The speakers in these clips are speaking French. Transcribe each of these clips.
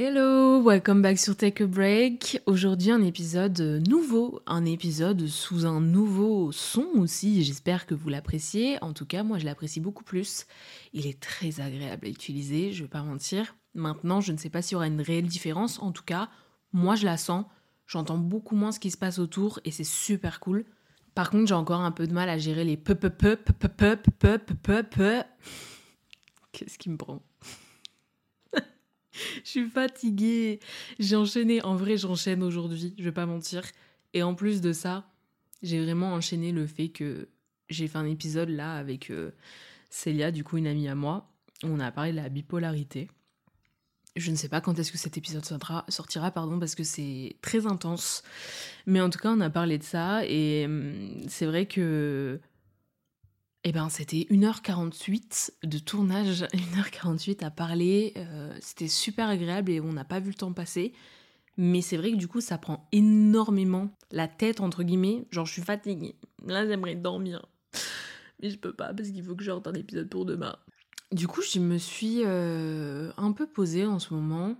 Hello, welcome back sur Take a Break. Aujourd'hui un épisode nouveau, un épisode sous un nouveau son aussi. J'espère que vous l'appréciez. En tout cas, moi je l'apprécie beaucoup plus. Il est très agréable à utiliser, je vais pas mentir. Maintenant, je ne sais pas s'il y aura une réelle différence. En tout cas, moi je la sens. J'entends beaucoup moins ce qui se passe autour et c'est super cool. Par contre, j'ai encore un peu de mal à gérer les pe pe pe pe pe pe pe pe pe. Qu'est-ce qui me prend? Je suis fatiguée. J'ai enchaîné. En vrai, j'enchaîne aujourd'hui. Je vais pas mentir. Et en plus de ça, j'ai vraiment enchaîné le fait que j'ai fait un épisode là avec euh, Célia, du coup une amie à moi. On a parlé de la bipolarité. Je ne sais pas quand est-ce que cet épisode sortira, sortira pardon, parce que c'est très intense. Mais en tout cas, on a parlé de ça et hum, c'est vrai que eh ben, c'était 1h48 de tournage, 1h48 à parler. euh, c'était super agréable et on n'a pas vu le temps passer. Mais c'est vrai que du coup, ça prend énormément la tête, entre guillemets. Genre, je suis fatiguée. Là, j'aimerais dormir. Mais je peux pas parce qu'il faut que je sorte un épisode pour demain. Du coup, je me suis euh, un peu posée en ce moment.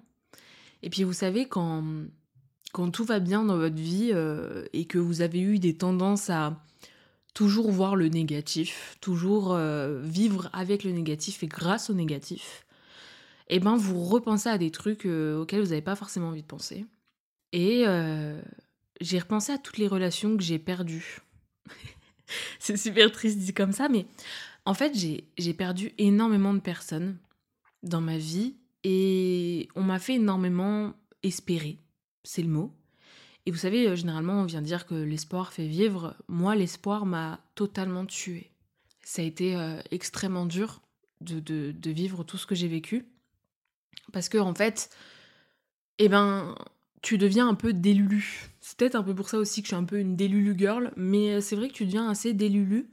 Et puis, vous savez, quand, quand tout va bien dans votre vie euh, et que vous avez eu des tendances à toujours voir le négatif, toujours euh, vivre avec le négatif et grâce au négatif, et ben vous repensez à des trucs euh, auxquels vous n'avez pas forcément envie de penser. Et euh, j'ai repensé à toutes les relations que j'ai perdues. C'est super triste dit comme ça, mais en fait j'ai perdu énormément de personnes dans ma vie et on m'a fait énormément espérer, c'est le mot. Et vous savez, euh, généralement, on vient dire que l'espoir fait vivre. Moi, l'espoir m'a totalement tué. Ça a été euh, extrêmement dur de, vivre tout ce que j'ai vécu. Parce que, en fait, eh ben, tu deviens un peu délulu. C'est peut-être un peu pour ça aussi que je suis un peu une délulu girl. Mais euh, c'est vrai que tu deviens assez délulu.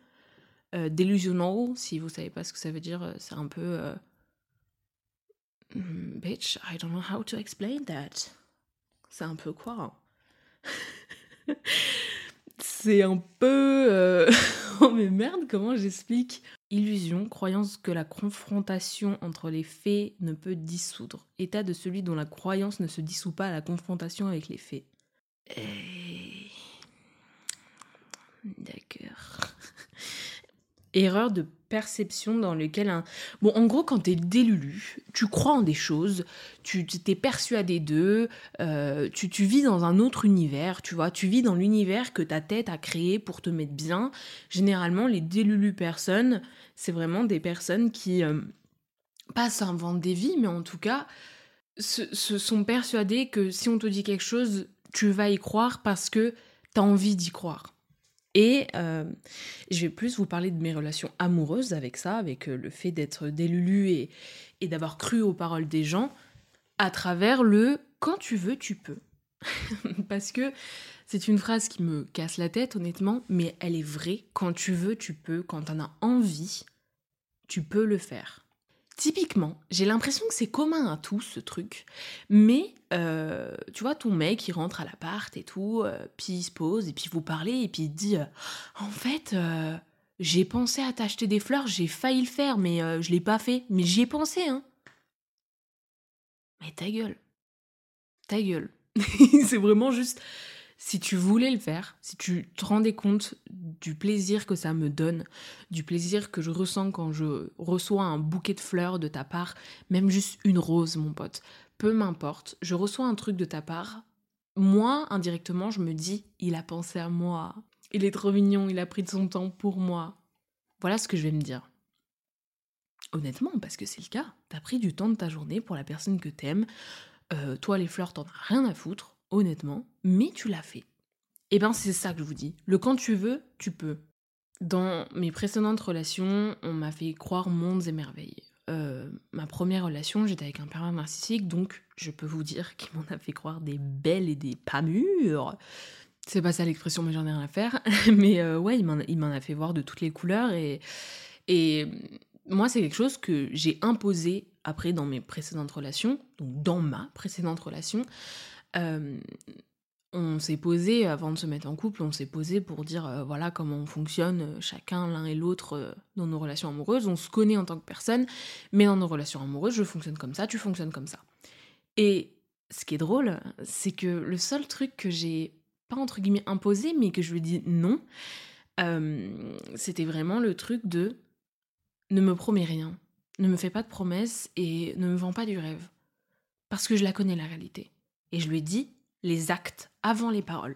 Euh, si vous savez pas ce que ça veut dire, c'est un peu. hmm, Bitch, I don't know how to explain that. C'est un peu quoi hein? C'est un peu... euh, oh mais merde, comment j'explique? Illusion, croyance que la confrontation entre les faits ne peut dissoudre. État de celui dont la croyance ne se dissout pas à la confrontation avec les faits. Et... D'accord. Erreur de perception dans lequel un... Bon, en gros, quand t'es délulu, tu crois en des choses, tu t'es persuadé d'eux, euh, tu, vis dans un autre univers, tu vois, tu vis dans l'univers que ta tête a créé pour te mettre bien. Généralement, les délulus personnes, c'est vraiment des personnes qui, euh, pas s'inventent des vies, mais en tout cas, se, se sont persuadées que si on te dit quelque chose, tu vas y croire parce que t'as envie d'y croire. Et euh, je vais plus vous parler de mes relations amoureuses avec ça, avec euh, le fait d'être délulu et, d'avoir cru aux paroles des gens à travers le quand tu veux, tu peux. Parce que c'est une phrase qui me casse la tête, honnêtement, mais elle est vraie. Quand tu veux, tu peux. Quand t'en as envie, tu peux le faire. Typiquement, j'ai l'impression que c'est commun à tous ce truc, mais euh, tu vois, ton mec il rentre à l'appart et tout, euh, puis il se pose et puis vous parlez et puis il dit euh, En fait, j'ai pensé à t'acheter des fleurs, j'ai failli le faire, mais je l'ai pas fait, mais j'y ai pensé, hein. Mais ta gueule. Ta gueule. c'est vraiment juste. Si tu voulais le faire, si tu te rendais compte du plaisir que ça me donne, du plaisir que je ressens quand je reçois un bouquet de fleurs de ta part, même juste une rose, mon pote, peu m'importe, je reçois un truc de ta part, moi, indirectement, je me dis, il a pensé à moi, il est trop mignon, il a pris de son temps pour moi. Voilà ce que je vais me dire. Honnêtement, parce que c'est le cas, t'as pris du temps de ta journée pour la personne que t'aimes, euh, toi les fleurs t'en as rien à foutre, honnêtement, mais tu l'as fait. Et ben c'est ça que je vous dis, le quand tu veux, tu peux. Dans mes précédentes relations, on m'a fait croire mondes et merveilles. Euh, ma première relation, j'étais avec un pervers narcissique, donc je peux vous dire qu'il m'en a fait croire des belles et des pas mûres. C'est pas ça l'expression, mais j'en ai rien à faire. Mais euh, ouais, il m'en a fait voir de toutes les couleurs et, et moi, c'est quelque chose que j'ai imposé après dans mes précédentes relations, donc dans ma précédente relation. On s'est posé, avant de se mettre en couple, on s'est posé pour dire euh, voilà comment on fonctionne euh, chacun l'un et l'autre euh, dans nos relations amoureuses. On se connaît en tant que personne, mais dans nos relations amoureuses, je fonctionne comme ça, tu fonctionnes comme ça. Et ce qui est drôle, c'est que le seul truc que j'ai pas entre guillemets imposé, mais que je lui dis non, euh, c'était vraiment le truc de ne me promets rien, ne me fais pas de promesses et ne me vends pas du rêve. Parce que je la connais la réalité. Et je lui ai dit les actes avant les paroles.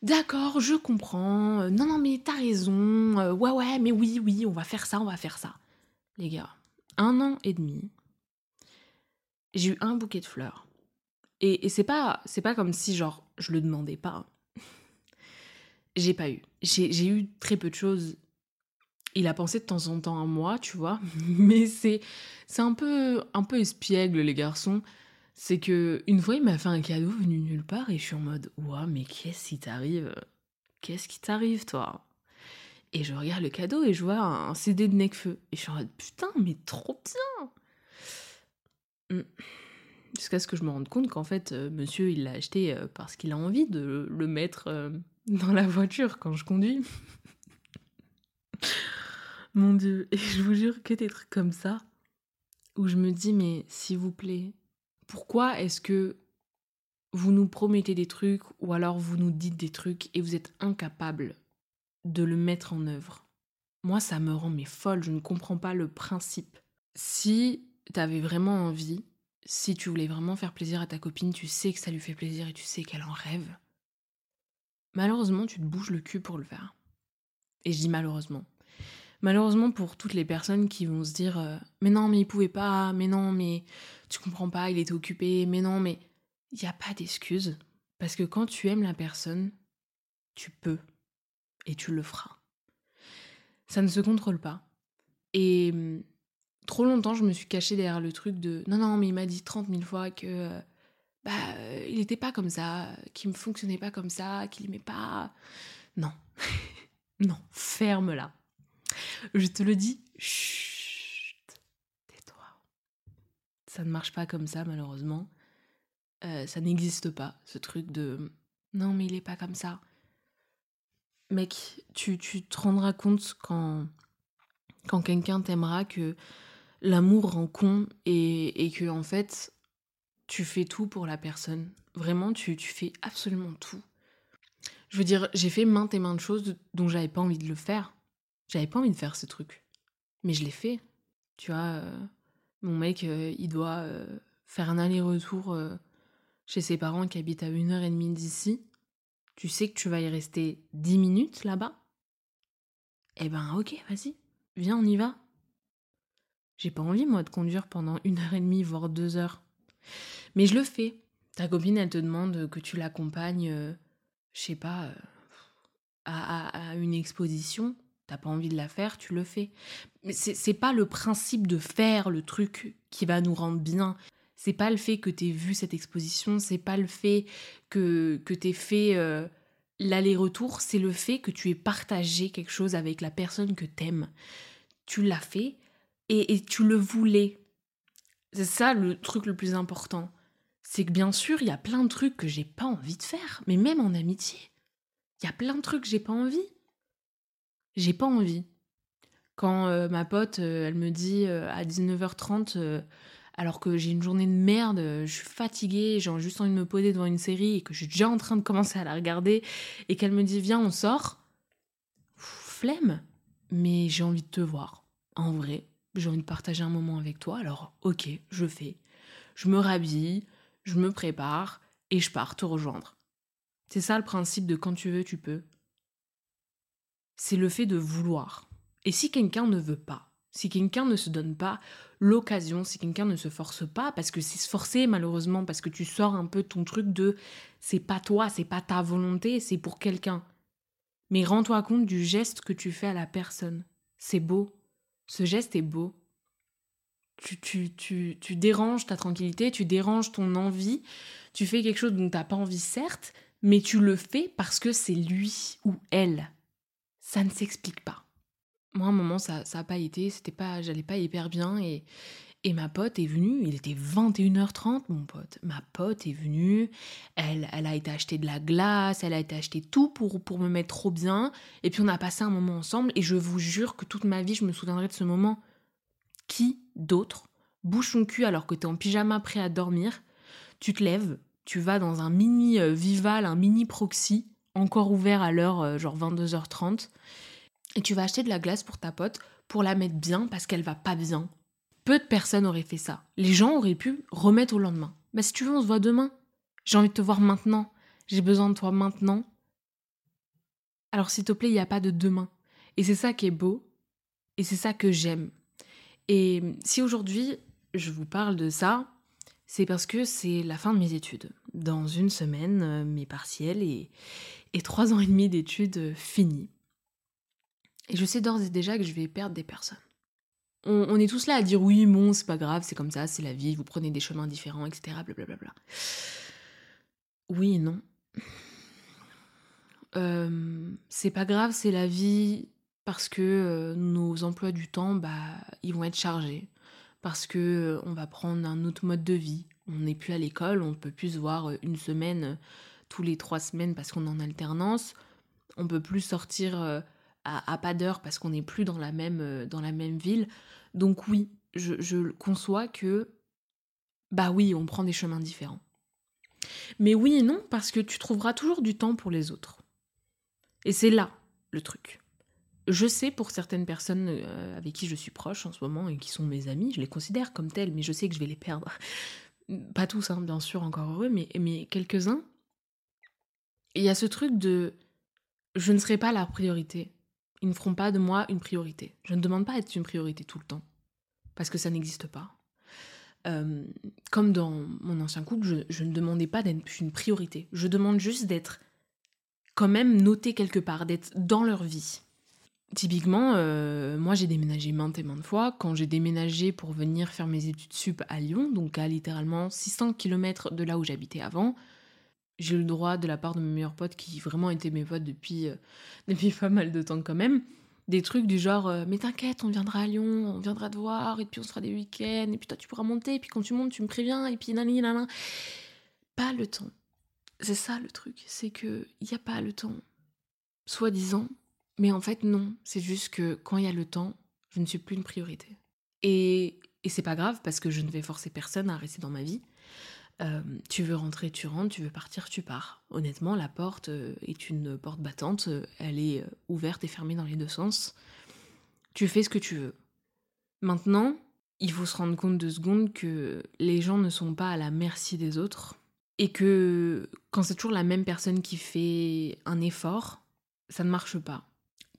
D'accord, je comprends. Non, non, mais t'as raison. Euh, ouais, ouais, mais oui, oui, on va faire ça, on va faire ça. Les gars, un an et demi, j'ai eu un bouquet de fleurs. Et, c'est pas, c'est pas comme si genre je le demandais pas. j'ai pas eu. J'ai eu très peu de choses. Il a pensé de temps en temps à moi, tu vois, mais c'est c'est un peu un peu espiègle les garçons. C'est que une fois il m'a fait un cadeau venu nulle part et je suis en mode ouah mais qu'est-ce qui t'arrive? Qu'est-ce qui t'arrive toi? Et je regarde le cadeau et je vois un CD de Necfeu et je suis en mode putain mais trop bien. Hmm. Jusqu'à ce que je me rende compte qu'en fait, euh, monsieur, il l'a acheté euh, parce qu'il a envie de le mettre euh, dans la voiture quand je conduis. Mon Dieu, et je vous jure que des trucs comme ça, où je me dis, mais s'il vous plaît, pourquoi est-ce que vous nous promettez des trucs ou alors vous nous dites des trucs et vous êtes incapable de le mettre en œuvre? Moi, ça me rend mais folle, je ne comprends pas le principe. Si t'avais vraiment envie, si tu voulais vraiment faire plaisir à ta copine, tu sais que ça lui fait plaisir et tu sais qu'elle en rêve. Malheureusement, tu te bouges le cul pour le faire. Et je dis malheureusement. Malheureusement pour toutes les personnes qui vont se dire euh, Mais non, mais il pouvait pas, mais non, mais tu comprends pas, il était occupé, mais non, mais. Il n'y a pas d'excuse. Parce que quand tu aimes la personne, tu peux. Et tu le feras. Ça ne se contrôle pas. Et hum, trop longtemps, je me suis cachée derrière le truc de non, non, mais il m'a dit 30 000 fois que euh, bah, euh, il n'était pas comme ça, qu'il ne fonctionnait pas comme ça, qu'il n'aimait pas. Non, non, ferme-la. Je te le dis, Ça ne marche pas comme ça, malheureusement. Euh, ça n'existe pas, ce truc de non, mais il n'est pas comme ça. Mec, tu, tu te rendras compte quand, quand quelqu'un t'aimera que l'amour rend con et, et que en fait tu fais tout pour la personne. Vraiment, tu, tu fais absolument tout. Je veux dire, j'ai fait maintes et maintes choses dont j'avais pas envie de le faire. J'avais pas envie de faire ce truc. Mais je l'ai fait. Tu vois, euh, mon mec, euh, il doit euh, faire un aller-retour chez ses parents qui habitent à une heure et demie d'ici. Tu sais que tu vas y rester dix minutes là-bas? Eh ben ok, vas-y, viens, on y va. J'ai pas envie, moi, de conduire pendant une heure et demie, voire deux heures. Mais je le fais. Ta copine, elle te demande que tu l'accompagnes, euh, je sais pas, euh, à, une exposition. T'as pas envie de la faire, tu le fais. Mais c'est pas le principe de faire le truc qui va nous rendre bien. C'est pas le fait que t'aies vu cette exposition, c'est pas le fait que, que t'aies fait euh, l'aller-retour, c'est le fait que tu aies partagé quelque chose avec la personne que t'aimes. Tu l'as fait, et, tu le voulais. C'est ça le truc le plus important. C'est que bien sûr, il y a plein de trucs que j'ai pas envie de faire, mais même en amitié. Il y a plein de trucs que j'ai pas envie. J'ai pas envie. Quand ma pote, elle me dit euh, à 19h30, alors que j'ai une journée de merde, je suis fatiguée, j'ai juste envie de me poser devant une série et que je suis déjà en train de commencer à la regarder, et qu'elle me dit viens, on sort, flemme, mais j'ai envie de te voir, en vrai j'ai envie de partager un moment avec toi, alors ok, je fais. Je me rhabille, je me prépare et je pars te rejoindre. C'est ça le principe de quand tu veux, tu peux. C'est le fait de vouloir. Et si quelqu'un ne veut pas, si quelqu'un ne se donne pas l'occasion, si quelqu'un ne se force pas, parce que c'est se forcer malheureusement, parce que tu sors un peu ton truc de c'est pas toi, c'est pas ta volonté, c'est pour quelqu'un. Mais rends-toi compte du geste que tu fais à la personne. C'est beau, ce geste est beau. Tu, tu, tu, tu déranges ta tranquillité, tu déranges ton envie, tu fais quelque chose dont tu n'as pas envie, certes, mais tu le fais parce que c'est lui ou elle. Ça ne s'explique pas. Moi, à un moment, ça n'a pas été, c'était pas, j'allais pas hyper bien et, et ma pote est venue, il était 21h30, mon pote. Ma pote est venue, elle, elle a été acheter de la glace, elle a été acheter tout pour, pour me mettre trop bien. Et puis on a passé un moment ensemble et je vous jure que toute ma vie, je me souviendrai de ce moment. Qui d'autre bouche son cul alors que t'es en pyjama prêt à dormir, Tu te lèves, tu vas dans un mini euh, Vival, un mini proxy, encore ouvert à l'heure euh, genre 22h30, et tu vas acheter de la glace pour ta pote pour la mettre bien parce qu'elle va pas bien. Peu de personnes auraient fait ça. Les gens auraient pu remettre au lendemain. Bah si tu veux, on se voit demain. J'ai envie de te voir maintenant. J'ai besoin de toi maintenant. Alors s'il te plaît, il n'y a pas de demain. Et c'est ça qui est beau. Et c'est ça que j'aime. Et si aujourd'hui je vous parle de ça, c'est parce que c'est la fin de mes études. Dans une semaine, euh, mes partiels et, et trois ans et demi d'études euh, finis. Et je sais d'ores et déjà que je vais perdre des personnes. On, est tous là à dire oui, bon, c'est pas grave, c'est comme ça, c'est la vie, vous prenez des chemins différents, etc. Blablabla. Oui et non. Euh, c'est pas grave, c'est la vie parce que euh, nos emplois du temps, bah, ils vont être chargés. Parce que on va prendre un autre mode de vie. On n'est plus à l'école, on peut plus se voir une semaine tous les trois semaines parce qu'on est en alternance. On peut plus sortir à, pas d'heure parce qu'on n'est plus dans la, même, euh, dans la même ville. Donc oui, je, conçois que, bah oui, on prend des chemins différents. Mais oui et non, parce que tu trouveras toujours du temps pour les autres. Et c'est là le truc. Je sais pour certaines personnes euh, avec qui je suis proche en ce moment et qui sont mes amis, je les considère comme tels, mais je sais que je vais les perdre. Pas tous, hein, bien sûr, encore heureux, mais, mais quelques-uns. Il y a ce truc de je ne serai pas la priorité. Ils ne feront pas de moi une priorité. Je ne demande pas à être une priorité tout le temps, parce que ça n'existe pas. Euh, comme dans mon ancien couple, je, ne demandais pas d'être une priorité. Je demande juste d'être quand même noté quelque part, d'être dans leur vie. Typiquement, euh, moi j'ai déménagé maintes et maintes fois. Quand j'ai déménagé pour venir faire mes études sup à Lyon, donc à littéralement 600 km de là où j'habitais avant, j'ai eu le droit de la part de mes meilleurs potes qui vraiment étaient mes potes depuis, euh, depuis pas mal de temps quand même. Des trucs du genre euh, mais t'inquiète, on viendra à Lyon, on viendra te voir, et puis on se fera des week-ends, et puis toi tu pourras monter, et puis quand tu montes, tu me préviens, et puis nanani nanana. Pas le temps. C'est ça le truc, c'est que il n'y a pas le temps. Soi-disant, mais en fait non. C'est juste que quand il y a le temps, je ne suis plus une priorité. Et, et c'est pas grave parce que je ne vais forcer personne à rester dans ma vie. Euh, tu veux rentrer, tu rentres, tu veux partir, tu pars. Honnêtement, la porte euh, est une porte battante, euh, elle est ouverte et fermée dans les deux sens. Tu fais ce que tu veux. Maintenant, il faut se rendre compte de secondes que les gens ne sont pas à la merci des autres et que quand c'est toujours la même personne qui fait un effort, ça ne marche pas.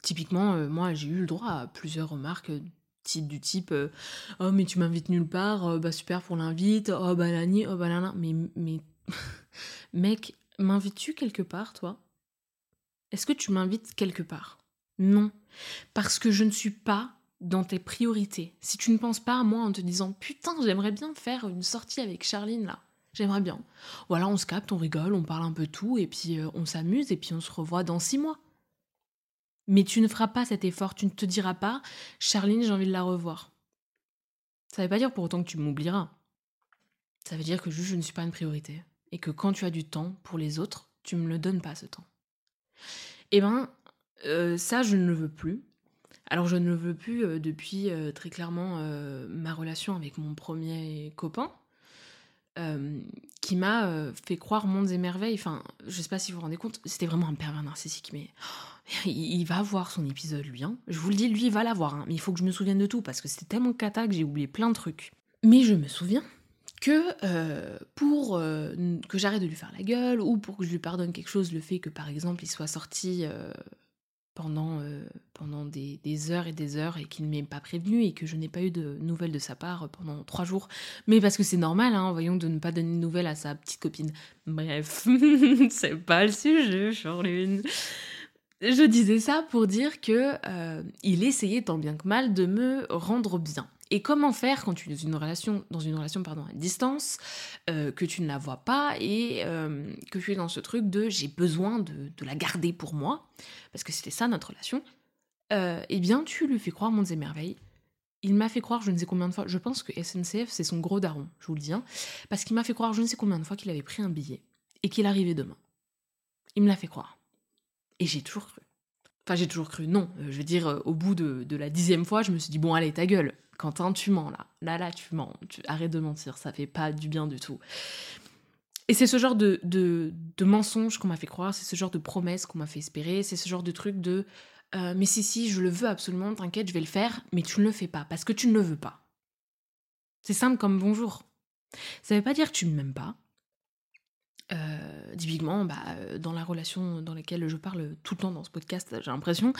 Typiquement, moi j'ai eu le droit à plusieurs remarques du type euh, oh mais tu m'invites nulle part euh, bah super pour l'invite oh bah nani oh bah nana mais mais mec m'invites-tu quelque part toi? Est-ce que tu m'invites quelque part? Non. Parce que je ne suis pas dans tes priorités. Si tu ne penses pas à moi en te disant putain j'aimerais bien faire une sortie avec Charline là. J'aimerais bien voilà on se capte on rigole on parle un peu tout et puis euh, on s'amuse et puis on se revoit dans six mois mais tu ne feras pas cet effort, tu ne te diras pas Charline, j'ai envie de la revoir. Ça ne veut pas dire pour autant que tu m'oublieras. Ça veut dire que juste je ne suis pas une priorité. Et que quand tu as du temps pour les autres, tu me le donnes pas ce temps. Eh ben, euh, ça, je ne le veux plus. Alors, je ne le veux plus euh, depuis euh, très clairement ma relation avec mon premier copain. qui m'a fait croire mondes et merveilles. Enfin, je sais pas si vous vous rendez compte, c'était vraiment un pervers narcissique, mais il va voir son épisode, lui. Hein. Je vous le dis, lui, il va l'avoir. Hein. Mais il faut que je me souvienne de tout parce que c'était tellement cata que j'ai oublié plein de trucs. Mais je me souviens que euh, pour euh, que j'arrête de lui faire la gueule ou pour que je lui pardonne quelque chose, le fait que par exemple il soit sorti euh, pendant, pendant des, heures et des heures et qu'il ne m'ait pas prévenu et que je n'ai pas eu de nouvelles de sa part pendant trois jours. Mais parce que c'est normal, hein, voyons, de ne pas donner de nouvelles à sa petite copine. Bref, c'est pas le sujet, Charlune. Je disais ça pour dire que euh, il essayait tant bien que mal de me rendre bien. Et comment faire quand tu es dans une relation, dans une relation pardon, à distance, euh, que tu ne la vois pas et euh, que tu es dans ce truc de j'ai besoin de, la garder pour moi, parce que c'était ça notre relation, eh bien tu lui fais croire mondes et merveilles. Il m'a fait croire je ne sais combien de fois, je pense que SNCF c'est son gros daron, je vous le dis, hein, parce qu'il m'a fait croire je ne sais combien de fois qu'il avait pris un billet et qu'il arrivait demain. Il me l'a fait croire. Et j'ai toujours cru. Enfin, j'ai toujours cru, non. Euh, je veux dire, euh, au bout de, la dixième fois, je me suis dit, bon, allez, ta gueule. Quentin, tu mens, là. Là, là, tu mens. Tu... Arrête de mentir, ça fait pas du bien du tout. Et c'est ce genre de, de, mensonges qu'on m'a fait croire, c'est ce genre de promesses qu'on m'a fait espérer, c'est ce genre de truc de euh, mais si, si, je le veux absolument, t'inquiète, je vais le faire, mais tu ne le fais pas, parce que tu ne le veux pas. C'est simple comme bonjour. Ça veut pas dire que tu ne m'aimes pas. Euh, typiquement, bah, euh, dans la relation dans laquelle je parle tout le temps dans ce podcast, j'ai l'impression,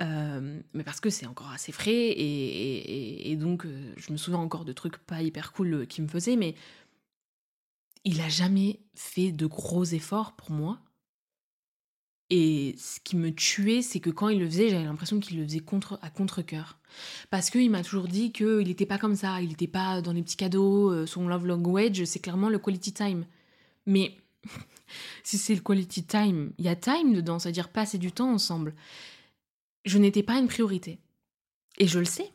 mais parce que c'est encore assez frais, et, donc je me souviens encore de trucs pas hyper cool qu'il me faisait, mais il a jamais fait de gros efforts pour moi. Et ce qui me tuait, c'est que quand il le faisait, j'avais l'impression qu'il le faisait à contre-coeur. Parce qu'il m'a toujours dit qu'il n'était pas comme ça, il n'était pas dans les petits cadeaux, euh, son love language, c'est clairement le quality time. Mais si c'est le quality time, il y a time dedans, c'est-à-dire passer du temps ensemble. Je n'étais pas une priorité. Et je le sais.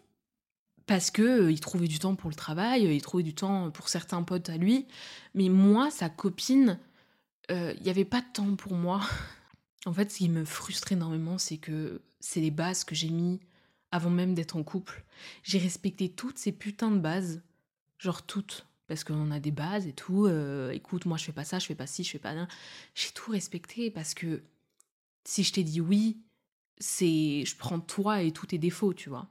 Parce que euh, trouvait du temps pour le travail, il trouvait du temps pour certains potes à lui. Mais moi, sa copine, euh, il n'y avait pas de temps pour moi. En fait, ce qui me frustre énormément, c'est que c'est les bases que j'ai mis avant même d'être en couple. J'ai respecté toutes ces putains de bases, genre toutes, parce qu'on a des bases et tout. Euh, écoute, moi je fais pas ça, je fais pas ci, je fais pas là. J'ai tout respecté parce que si je t'ai dit oui, c'est je prends toi et tous tes défauts, tu vois.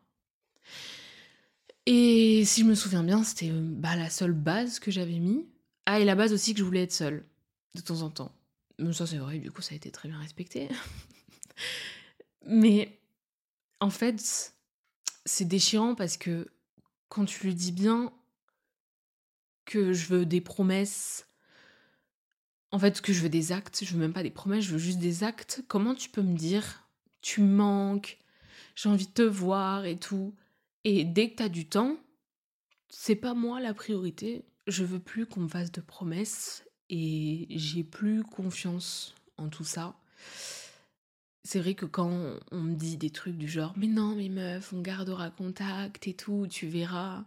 Et si je me souviens bien, c'était bah, la seule base que j'avais mis. Ah, et la base aussi que je voulais être seule, de temps en temps. Mais ça, c'est vrai, du coup, ça a été très bien respecté. Mais en fait, c'est déchirant parce que quand tu lui dis bien que je veux des promesses, en fait, que je veux des actes, je veux même pas des promesses, je veux juste des actes, comment tu peux me dire tu manques, j'ai envie de te voir et tout. Et dès que tu as du temps, c'est pas moi la priorité. Je veux plus qu'on me fasse de promesses et j'ai plus confiance en tout ça. C'est vrai que quand on me dit des trucs du genre mais non mais meuf on gardera contact et tout tu verras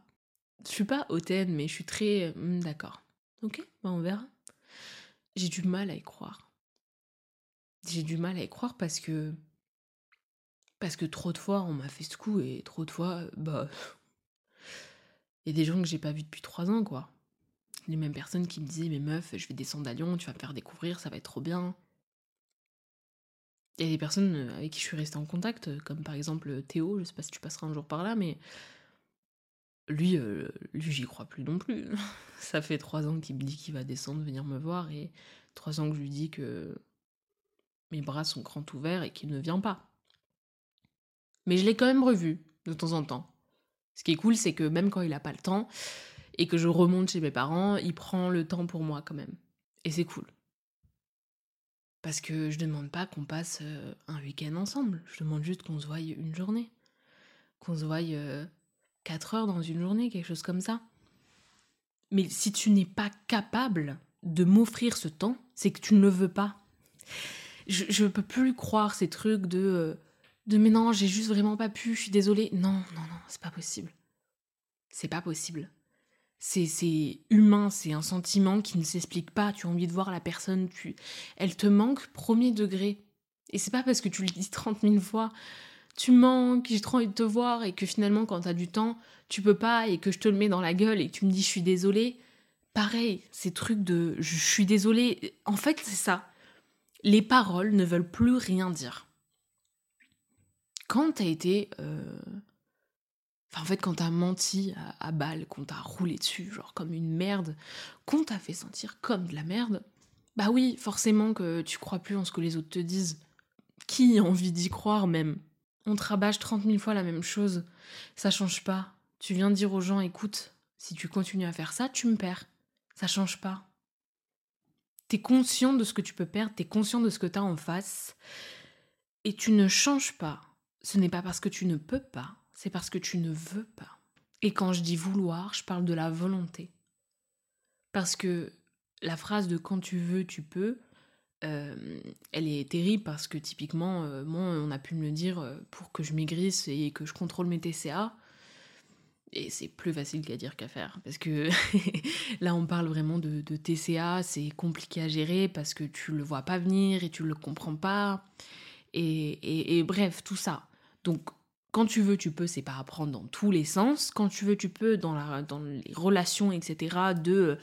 je suis pas hautaine mais je suis très hmm, d'accord. Ok bah on verra. J'ai du mal à y croire. J'ai du mal à y croire parce que parce que trop de fois on m'a fait ce coup et trop de fois bah il y a des gens que j'ai pas vus depuis trois ans quoi. Les mêmes personnes qui me disaient Mais meuf, je vais descendre à Lyon, tu vas me faire découvrir, ça va être trop bien. Il y a des personnes euh, avec qui je suis restée en contact, euh, comme par exemple Théo, je sais pas si tu passeras un jour par là, mais lui, euh, lui j'y crois plus non plus. ça fait trois ans qu'il me dit qu'il va descendre, venir me voir, et trois ans que je lui dis que mes bras sont grands ouverts et qu'il ne vient pas. Mais je l'ai quand même revu, de temps en temps. Ce qui est cool, c'est que même quand il n'a pas le temps, et que je remonte chez mes parents, il prend le temps pour moi quand même. Et c'est cool. Parce que je demande pas qu'on passe euh, un week-end ensemble, je demande juste qu'on se voie une journée. Qu'on se voie 4 euh, heures dans une journée, quelque chose comme ça. Mais si tu n'es pas capable de m'offrir ce temps, c'est que tu ne le veux pas. Je, ne peux plus croire ces trucs de, euh, de mais non, j'ai juste vraiment pas pu, je suis désolée. Non, non, non, c'est pas possible. C'est pas possible c'est humain, c'est un sentiment qui ne s'explique pas. Tu as envie de voir la personne, tu, elle te manque premier degré. Et c'est pas parce que tu le dis 30 000 fois, tu manques, j'ai trop envie de te voir, et que finalement, quand tu as du temps, tu peux pas, et que je te le mets dans la gueule, et que tu me dis je suis désolée. Pareil, ces trucs de je suis désolée. En fait, c'est ça. Les paroles ne veulent plus rien dire. Quand tu as été euh, en fait, quand t'as menti à, balle, qu'on t'a roulé dessus, genre comme une merde, qu'on t'a fait sentir comme de la merde, bah oui, forcément que tu crois plus en ce que les autres te disent. Qui a envie d'y croire même? On te rabâche 30 000 fois la même chose. Ça change pas. Tu viens dire aux gens, écoute, si tu continues à faire ça, tu me perds. Ça change pas. T'es conscient de ce que tu peux perdre, t'es conscient de ce que t'as en face, et tu ne changes pas. Ce n'est pas parce que tu ne peux pas, c'est parce que tu ne veux pas. Et quand je dis vouloir, je parle de la volonté. Parce que la phrase de quand tu veux, tu peux, euh, elle est terrible parce que typiquement, euh, moi, on a pu me le dire euh, pour que je maigrisse et que je contrôle mes TCA. Et c'est plus facile qu'à dire qu'à faire. Parce que là, on parle vraiment de, TCA, c'est compliqué à gérer parce que tu le vois pas venir et tu le comprends pas. et bref, tout ça. Donc, quand tu veux, tu peux, c'est pas apprendre dans tous les sens. Quand tu veux, tu peux, dans, la, dans les relations, etc., de euh,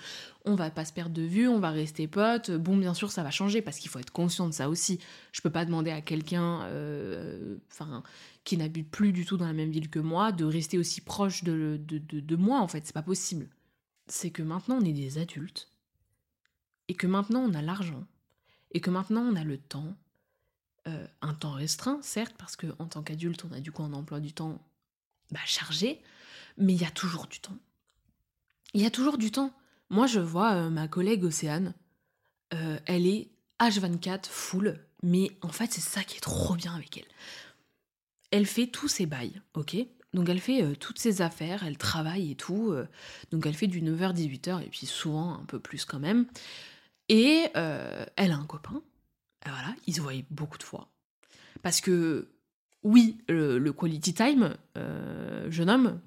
on va pas se perdre de vue, on va rester potes. Bon, bien sûr, ça va changer parce qu'il faut être conscient de ça aussi. Je peux pas demander à quelqu'un euh, qui n'habite plus du tout dans la même ville que moi de rester aussi proche de, de, de moi, en fait. C'est pas possible. C'est que maintenant, on est des adultes et que maintenant, on a l'argent et que maintenant, on a le temps euh, un temps restreint, certes, parce qu'en tant qu'adulte, on a du coup un emploi du temps bah, chargé, mais il y a toujours du temps. Il y a toujours du temps. Moi, je vois euh, ma collègue Océane, euh, elle est H24 full, mais en fait, c'est ça qui est trop bien avec elle. Elle fait tous ses bails, ok? Donc elle fait toutes ses affaires, elle travaille et tout. donc elle fait du 9h-18h et puis souvent un peu plus quand même. Et elle a un copain voilà, ils se voyaient beaucoup de fois. Parce que, oui, le, quality time, euh, jeune homme,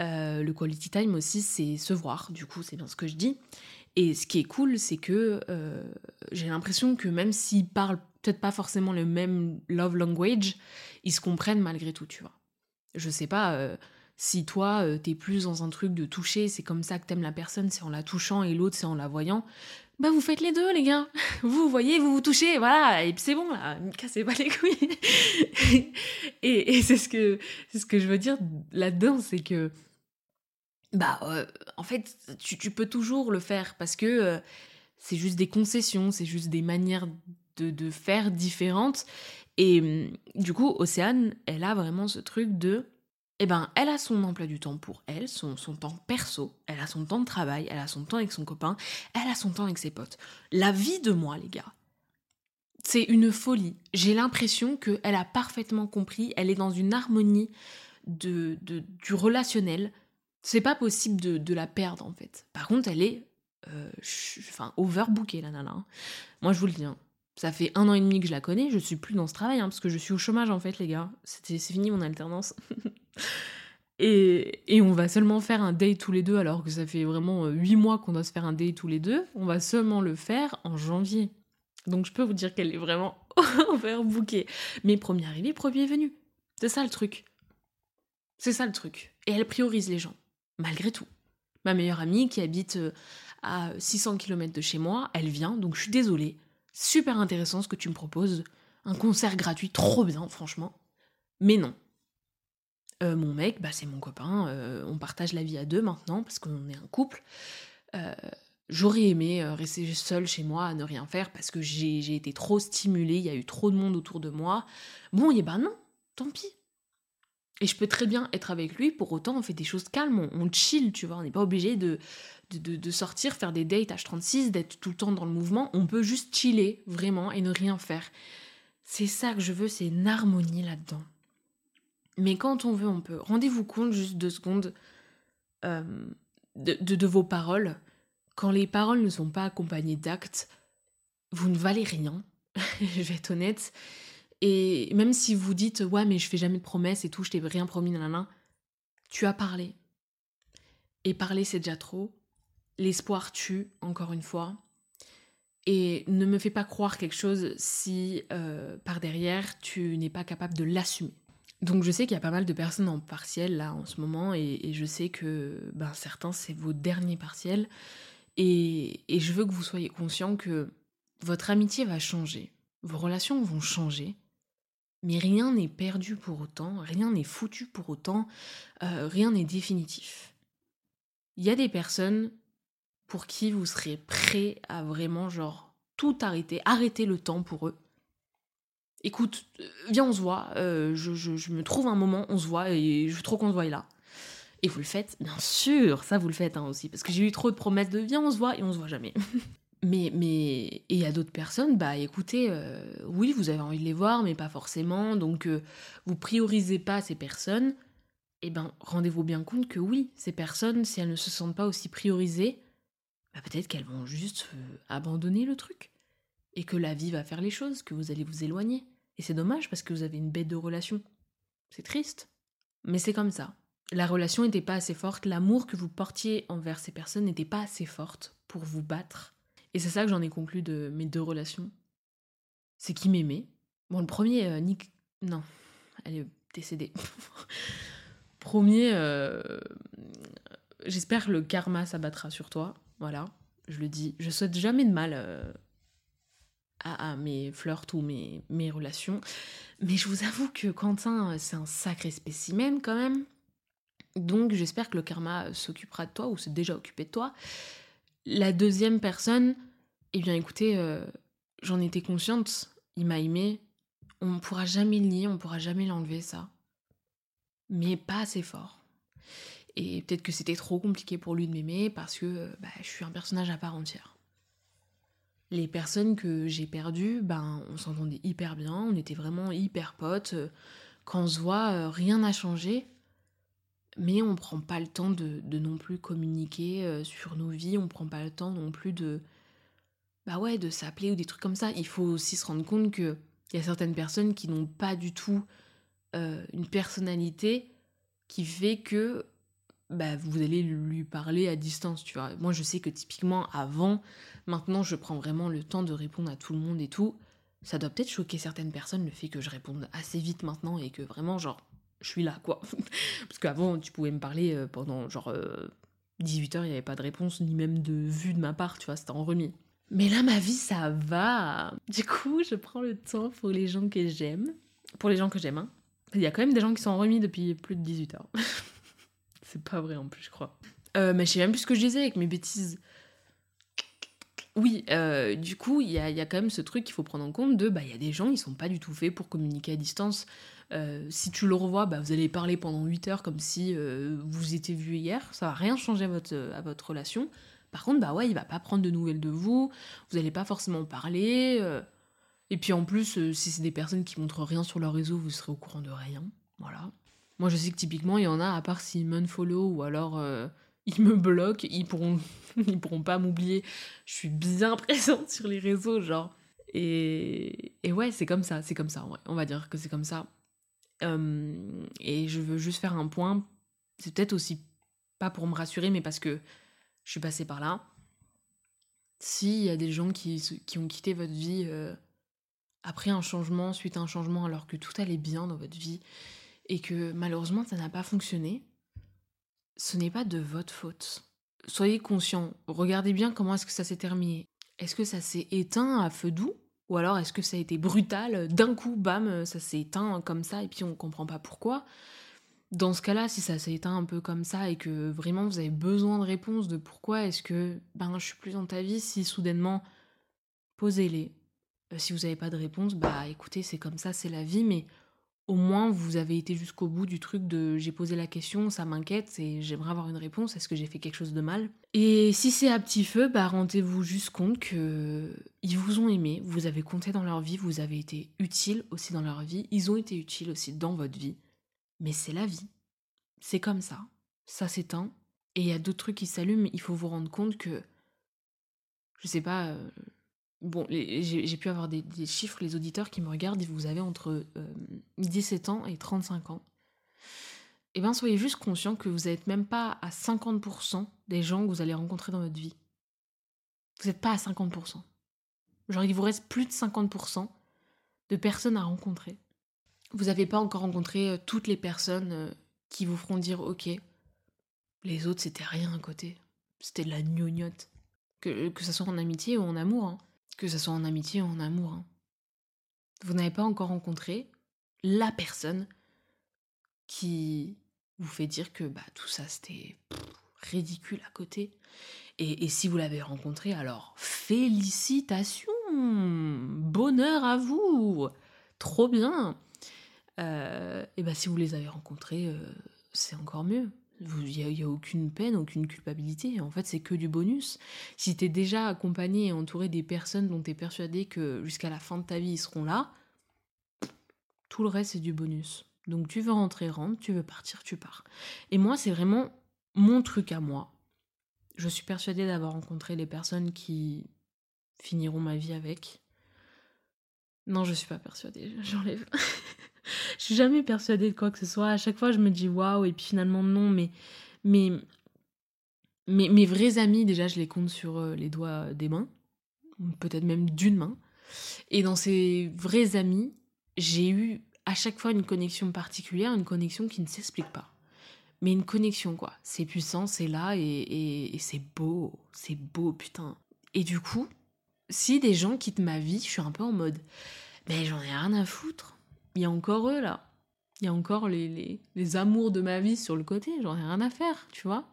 euh, le quality time aussi, c'est se voir, du coup, c'est bien ce que je dis. Et ce qui est cool, c'est que euh, j'ai l'impression que même s'ils parlent peut-être pas forcément le même love language, ils se comprennent malgré tout, tu vois. Je sais pas si toi, t'es plus dans un truc de toucher, c'est comme ça que t'aimes la personne, c'est en la touchant, et l'autre, c'est en la voyant. Bah vous faites les deux les gars. Vous voyez, vous vous touchez, voilà, et c'est bon là, ne cassez pas les couilles. et, c'est ce que ce que je veux dire là-dedans, c'est que bah euh, en fait tu, peux toujours le faire parce que euh, c'est juste des concessions, c'est juste des manières de, de faire différentes. Et hum, du coup, Océane, elle a vraiment ce truc de eh ben, elle a son emploi du temps pour elle, son, temps perso, elle a son temps de travail, elle a son temps avec son copain, elle a son temps avec ses potes. La vie de moi, les gars, c'est une folie. J'ai l'impression qu'elle a parfaitement compris, elle est dans une harmonie de, du relationnel. C'est pas possible de, la perdre, en fait. Par contre, elle est euh, overbookée, la nana. Hein. Moi, je vous le dis, hein. ça fait un an et demi que je la connais, je suis plus dans ce travail, hein, parce que je suis au chômage, en fait, les gars. C'est fini mon alternance. Et, et, on va seulement faire un date tous les deux, alors que ça fait vraiment euh, huit mois qu'on doit se faire un date tous les deux. On va seulement le faire en janvier. Donc je peux vous dire qu'elle est vraiment overbookée. Mais premier arrivé, premier venu. C'est ça le truc. C'est ça le truc. Et elle priorise les gens, malgré tout. Ma meilleure amie qui habite euh, à 600 km de chez moi, elle vient, donc je suis désolée. Super intéressant ce que tu me proposes. Un concert gratuit, trop bien, franchement. Mais non, euh, mon mec, bah, c'est mon copain, euh, on partage la vie à deux maintenant parce qu'on est un couple. Euh, j'aurais aimé rester seule chez moi à ne rien faire parce que j'ai été trop stimulée, il y a eu trop de monde autour de moi. Bon, et ben non, tant pis. Et je peux très bien être avec lui, pour autant on fait des choses calmes, on, chill, tu vois, on n'est pas obligé de, de, de, sortir, faire des dates H36, d'être tout le temps dans le mouvement, on peut juste chiller, vraiment, et ne rien faire. C'est ça que je veux, c'est une harmonie là-dedans. Mais quand on veut, on peut. Rendez-vous compte, juste deux secondes, euh, de, vos paroles. Quand les paroles ne sont pas accompagnées d'actes, vous ne valez rien. je vais être honnête. Et même si vous dites, ouais, mais je fais jamais de promesses et tout, je t'ai rien promis, nanana, tu as parlé. Et parler, c'est déjà trop. L'espoir tue, encore une fois. Et ne me fais pas croire quelque chose si euh, par derrière, tu n'es pas capable de l'assumer. Donc je sais qu'il y a pas mal de personnes en partiel là en ce moment et, je sais que ben, certains c'est vos derniers partiels. Et, et, je veux que vous soyez conscient que votre amitié va changer, vos relations vont changer, mais rien n'est perdu pour autant, rien n'est foutu pour autant, euh, rien n'est définitif. Il y a des personnes pour qui vous serez prêt à vraiment genre tout arrêter, arrêter le temps pour eux écoute, euh, viens, on se voit, euh, je, me trouve un moment, on se voit, et je veux trop qu'on se voie là. Et vous le faites, bien sûr, ça vous le faites hein, aussi, parce que j'ai eu trop de promesses de viens, on se voit, et on se voit jamais. mais, mais, et il y a d'autres personnes, bah écoutez, euh, oui, vous avez envie de les voir, mais pas forcément, donc vous priorisez pas ces personnes, et eh ben rendez-vous bien compte que oui, ces personnes, si elles ne se sentent pas aussi priorisées, bah, peut-être qu'elles vont juste abandonner le truc et que la vie va faire les choses, que vous allez vous éloigner. Et c'est dommage parce que vous avez une bête de relation. C'est triste. Mais c'est comme ça. La relation n'était pas assez forte, l'amour que vous portiez envers ces personnes n'était pas assez forte pour vous battre. Et c'est ça que j'en ai conclu de mes deux relations. C'est qui m'aimait. Bon, le premier, euh, Nick. Non, elle décédé. Premier, euh, j'espère que le karma s'abattra sur toi. Voilà, je le dis. Je souhaite jamais de mal euh, à, mes flirts ou mes, mes relations. Mais je vous avoue que Quentin, c'est un sacré spécimen quand même. Donc j'espère que le karma s'occupera de toi ou s'est déjà occupé de toi. La deuxième personne, eh bien écoutez, euh, j'en étais consciente, il m'a aimé. On ne pourra jamais le nier, on ne pourra jamais l'enlever ça. Mais pas assez fort. Et peut-être que c'était trop compliqué pour lui de m'aimer parce que bah, je suis un personnage à part entière. Les personnes que j'ai perdues, ben, on s'entendait hyper bien, on était vraiment hyper potes. Quand on se voit, euh, rien n'a changé mais on prend pas le temps de, non plus communiquer euh, sur nos vies, on prend pas le temps non plus de bah ouais, de s'appeler ou des trucs comme ça. Il faut aussi se rendre compte que il y a certaines personnes qui n'ont pas du tout euh, une personnalité qui fait que bah, vous allez lui parler à distance, tu vois. Moi, je sais que typiquement avant, maintenant, je prends vraiment le temps de répondre à tout le monde et tout. Ça doit peut-être choquer certaines personnes le fait que je réponde assez vite maintenant et que vraiment, genre, je suis là, quoi. Parce qu'avant, tu pouvais me parler euh, pendant genre 18 euh, heures, il n'y avait pas de réponse, ni même de vue de ma part, tu vois, c'était en remis. Mais là, ma vie, ça va. Du coup, je prends le temps pour les gens que j'aime. Pour les gens que j'aime, hein. Il y a quand même des gens qui sont en remis depuis plus de 18 heures. C'est pas vrai en plus, je crois. Euh, mais je sais même plus ce que je disais avec mes bêtises. Oui, du coup, il y a, y a, quand même ce truc qu'il faut prendre en compte de, bah, il y a des gens, ils sont pas du tout faits pour communiquer à distance. Euh, si tu le revois, bah, vous allez parler pendant 8 heures comme si euh, vous étiez vu hier. Ça va rien changer à votre, à votre relation. Par contre, bah ouais, il va pas prendre de nouvelles de vous. Vous n'allez pas forcément parler. Euh. et puis en plus, si c'est des personnes qui montrent rien sur leur réseau, vous serez au courant de rien. Voilà. Moi, je sais que typiquement, il y en a, à part s'ils m'unfollow ou alors ils me bloquent, ils pourront, pourront pas m'oublier. Je suis bien présente sur les réseaux, genre. Et, ouais, c'est comme ça, c'est comme ça, On va dire que c'est comme ça et je veux juste faire un point. C'est peut-être aussi pas pour me rassurer, mais parce que je suis passée par là. S'il y a des gens qui, qui, ont quitté votre vie euh, après un changement, suite à un changement, alors que tout allait bien dans votre vie, et que malheureusement ça n'a pas fonctionné, ce n'est pas de votre faute. Soyez conscient, regardez bien comment est-ce que ça s'est terminé. Est-ce que ça s'est éteint à feu doux ou alors est-ce que ça a été brutal, d'un coup, bam, ça s'est éteint comme ça et puis on ne comprend pas pourquoi Dans ce cas-là, si ça s'est éteint un peu comme ça et que vraiment vous avez besoin de réponses de pourquoi est-ce que ben, je suis plus dans ta vie, si soudainement, posez-les. Euh, si vous n'avez pas de réponse, bah écoutez, c'est comme ça, c'est la vie, mais au moins vous avez été jusqu'au bout du truc de j'ai posé la question, ça m'inquiète et j'aimerais avoir une réponse, est-ce que j'ai fait quelque chose de mal? Et si c'est à petit feu, bah rendez-vous juste compte que ils vous ont aimé, vous avez compté dans leur vie, vous avez été utile aussi dans leur vie, ils ont été utiles aussi dans votre vie. Mais c'est la vie. C'est comme ça. Ça s'éteint et il y a d'autres trucs qui s'allument, il faut vous rendre compte que je sais pas, euh, Bon, j'ai pu avoir des, chiffres, les auditeurs qui me regardent, vous avez entre 17 euh, ans et 35 ans. Eh bien, soyez juste conscient que vous n'êtes même pas à 50% des gens que vous allez rencontrer dans votre vie. Vous n'êtes pas à 50%. Genre, il vous reste plus de 50% de personnes à rencontrer. Vous n'avez pas encore rencontré euh, toutes les personnes euh, qui vous feront dire Ok, les autres, c'était rien à côté. C'était de la gnognotte. Que, que ça soit en amitié ou en amour. Hein que ce soit en amitié ou en amour. Hein. Vous n'avez pas encore rencontré la personne qui vous fait dire que bah, tout ça c'était ridicule à côté. Et, si vous l'avez rencontré, alors félicitations, bonheur à vous, trop bien. Euh, et bah si vous les avez rencontrés, euh, c'est encore mieux. Il n'y a, aucune peine, aucune culpabilité. En fait, c'est que du bonus. Si tu es déjà accompagné et entouré des personnes dont tu es persuadé que jusqu'à la fin de ta vie, ils seront là, tout le reste, c'est du bonus. Donc tu veux rentrer, rentre, tu veux partir, tu pars. Et moi, c'est vraiment mon truc à moi. Je suis persuadée d'avoir rencontré les personnes qui finiront ma vie avec. Non, je suis pas persuadée, j'enlève. je suis jamais persuadée de quoi que ce soit. À chaque fois, je me dis waouh, et puis finalement, non, mais, mais, mes vrais amis, déjà, je les compte sur euh, les doigts des mains, peut-être même d'une main. Et dans ces vrais amis, j'ai eu à chaque fois une connexion particulière, une connexion qui ne s'explique pas. Mais une connexion, quoi. C'est puissant, c'est là et, c'est beau. C'est beau, putain. Et du coup, si des gens quittent ma vie, je suis un peu en mode, mais j'en ai rien à foutre. Il y a encore eux, là. Il y a encore les, les, les amours de ma vie sur le côté. J'en ai rien à faire, tu vois.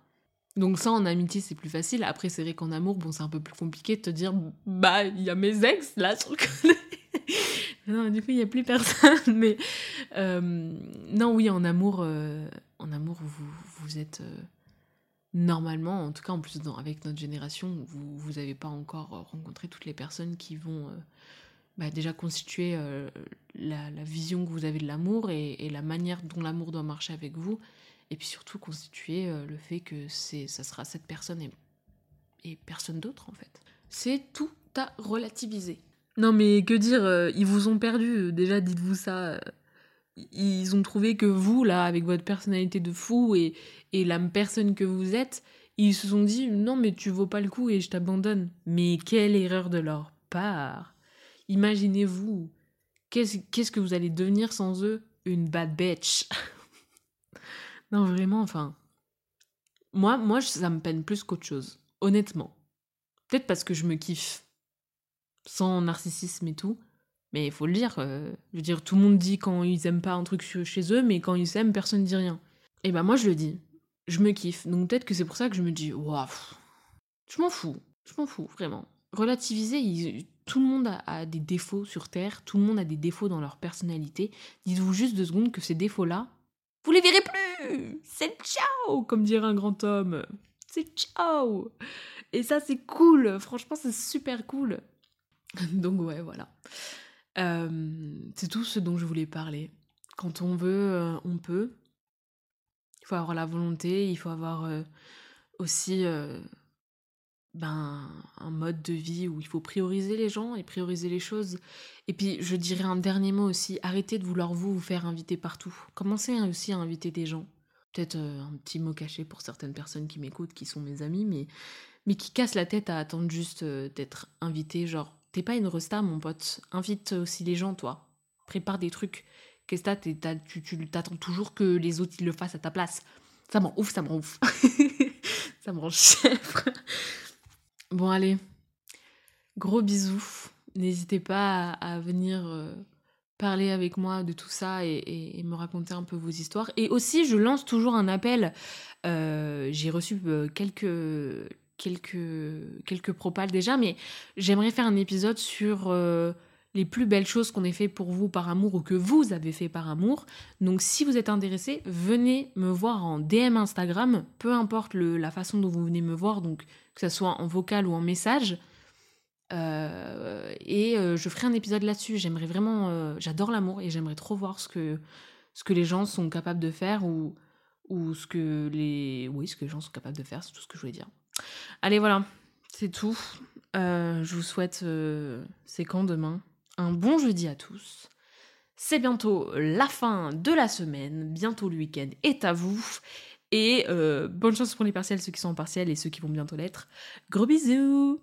Donc ça, en amitié, c'est plus facile. Après, c'est vrai qu'en amour, bon, c'est un peu plus compliqué de te dire, bah, il y a mes ex, là, sur le côté. non, du coup, il n'y a plus personne. Mais euh, non, oui, en amour, euh, en amour, vous, vous êtes euh, normalement, en tout cas, en plus, avec notre génération, vous vous n'avez pas encore rencontré toutes les personnes qui vont bah, déjà constituer la, la, vision que vous avez de l'amour et, la manière dont l'amour doit marcher avec vous. Et puis surtout constituer le fait que c'est ça sera cette personne et, personne d'autre, en fait. C'est tout à relativiser. Non, mais que dire, euh, ils vous ont perdu, déjà dites-vous ça. Ils ont trouvé que vous, là, avec votre personnalité de fou et, et la personne que vous êtes, ils se sont dit non, mais tu vaux pas le coup et je t'abandonne. Mais quelle erreur de leur part. Imaginez-vous, qu'est-ce qu'est-ce que vous allez devenir sans eux? Une bad bitch. non, vraiment, enfin. Moi, moi, ça me peine plus qu'autre chose, honnêtement. Peut-être parce que je me kiffe sans narcissisme et tout. Mais il faut le dire, euh, je veux dire, tout le monde dit quand ils aiment pas un truc chez eux, mais quand ils s'aiment, personne dit rien. Et ben moi je le dis, je me kiffe. Donc peut-être que c'est pour ça que je me dis, waouh, je m'en fous, je m'en fous, vraiment. Relativiser, tout le monde a, des défauts sur Terre, tout le monde a des défauts dans leur personnalité. Dites-vous juste deux secondes que ces défauts-là, vous les verrez plus C'est ciao, comme dirait un grand homme. C'est ciao Et ça c'est cool, franchement c'est super cool. Donc ouais, voilà. Euh, c'est tout ce dont je voulais parler. Quand on veut, euh, on peut. Il faut avoir la volonté, il faut avoir euh, aussi ben, un mode de vie où il faut prioriser les gens et prioriser les choses. Et puis je dirais un dernier mot aussi, arrêtez de vouloir vous, vous faire inviter partout. Commencez aussi à inviter des gens. Peut-être un petit mot caché pour certaines personnes qui m'écoutent, qui sont mes amis, mais, mais qui cassent la tête à attendre juste d'être invité, genre T'es pas une resta, mon pote. Invite aussi les gens, toi. Prépare des trucs. Qu'est-ce que tu, tu t'attends toujours que les autres le fassent à ta place. Ça m'en ouf, ça m'en ouf. ça me rend chèvre. Bon, allez. Gros bisous. N'hésitez pas à, venir euh, parler avec moi de tout ça et, me raconter un peu vos histoires. Et aussi, je lance toujours un appel. Euh, j'ai reçu euh, quelques quelques, quelques propales déjà, mais j'aimerais faire un épisode sur euh, les plus belles choses qu'on ait fait pour vous par amour ou que vous avez fait par amour. Donc si vous êtes intéressé, venez me voir en DM Instagram, peu importe le, la façon dont vous venez me voir, donc que ce soit en vocal ou en message. Euh, et euh, je ferai un épisode là-dessus. J'aimerais vraiment, j'adore l'amour et j'aimerais trop voir ce que, ce que les gens sont capables de faire ou, ou ce que les, oui, ce que les gens sont capables de faire, c'est tout ce que je voulais dire. Allez, voilà, c'est tout. Euh, je vous souhaite, euh, c'est quand demain? Un bon jeudi à tous. C'est bientôt la fin de la semaine, bientôt le week-end est à vous. Et euh, bonne chance pour les partiels, ceux qui sont en partiel et ceux qui vont bientôt l'être. Gros bisous